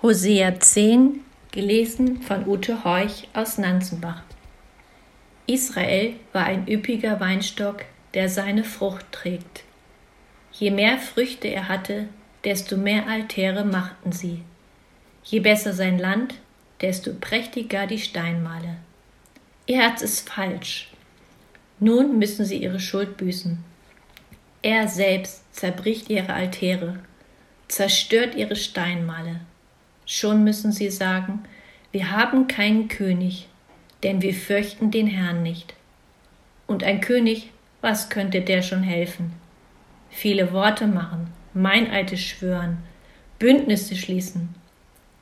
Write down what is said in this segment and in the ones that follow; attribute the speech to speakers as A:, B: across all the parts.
A: Hosea 10, gelesen von Ute Horch aus Nanzenbach. Israel war ein üppiger Weinstock, der seine Frucht trägt. Je mehr Früchte er hatte, desto mehr Altäre machten sie. Je besser sein Land, desto prächtiger die Steinmale. Ihr Herz ist falsch. Nun müssen sie ihre Schuld büßen. Er selbst zerbricht ihre Altäre, zerstört ihre Steinmale. Schon müssen sie sagen, wir haben keinen König, denn wir fürchten den Herrn nicht. Und ein König, was könnte der schon helfen? Viele Worte machen, Meineide schwören, Bündnisse schließen.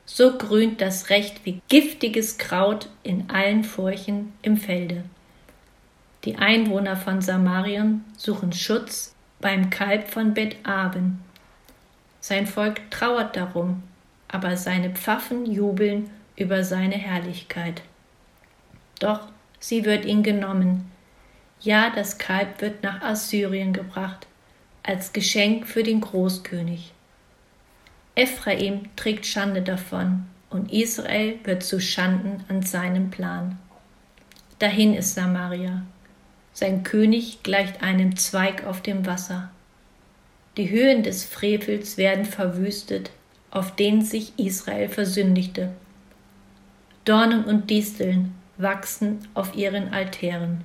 A: So grünt das Recht wie giftiges Kraut in allen Furchen im Felde. Die Einwohner von Samarien suchen Schutz beim Kalb von Bet-Aben. Sein Volk trauert darum, aber seine Pfaffen jubeln über seine Herrlichkeit. Doch sie wird ihn genommen. Ja, das Kalb wird nach Assyrien gebracht, als Geschenk für den Großkönig. Ephraim trägt Schande davon, und Israel wird zu Schanden an seinem Plan. Dahin ist Samaria. Sein König gleicht einem Zweig auf dem Wasser. Die Höhen des Frevels werden verwüstet, auf denen sich Israel versündigte. Dornen und Disteln wachsen auf ihren Altären.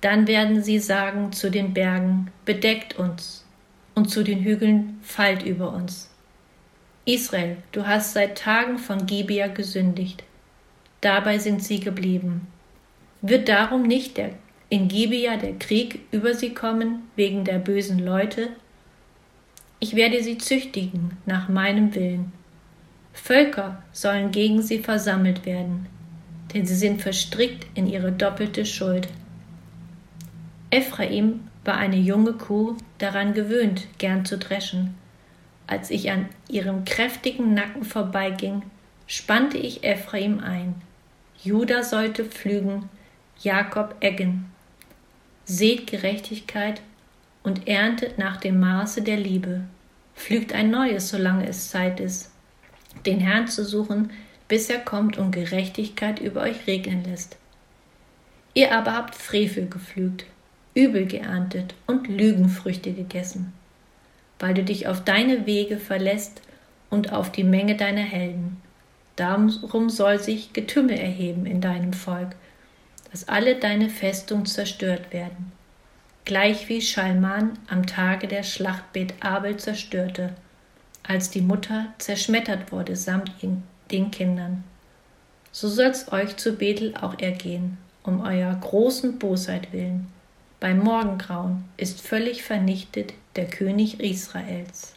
A: Dann werden sie sagen zu den Bergen, bedeckt uns, und zu den Hügeln, fallt über uns. Israel, du hast seit Tagen von Gibea gesündigt. Dabei sind sie geblieben. Wird darum nicht der, in Gibea der Krieg über sie kommen wegen der bösen Leute, ich werde sie züchtigen nach meinem Willen. Völker sollen gegen sie versammelt werden, denn sie sind verstrickt in ihre doppelte Schuld. Ephraim war eine junge Kuh daran gewöhnt, gern zu dreschen. Als ich an ihrem kräftigen Nacken vorbeiging, spannte ich Ephraim ein. Juda sollte pflügen, Jakob eggen. Seht Gerechtigkeit und erntet nach dem Maße der Liebe. Pflügt ein neues, solange es Zeit ist, den Herrn zu suchen, bis er kommt und Gerechtigkeit über euch regnen lässt. Ihr aber habt Frevel gepflügt, Übel geerntet und Lügenfrüchte gegessen, weil du dich auf deine Wege verlässt und auf die Menge deiner Helden. Darum soll sich Getümmel erheben in deinem Volk, dass alle deine Festungen zerstört werden gleich wie Schalman am Tage der Schlacht Bet Abel zerstörte, als die Mutter zerschmettert wurde samt den Kindern. So soll's euch zu Bethel auch ergehen, um eurer großen Bosheit willen. Beim Morgengrauen ist völlig vernichtet der König Israels.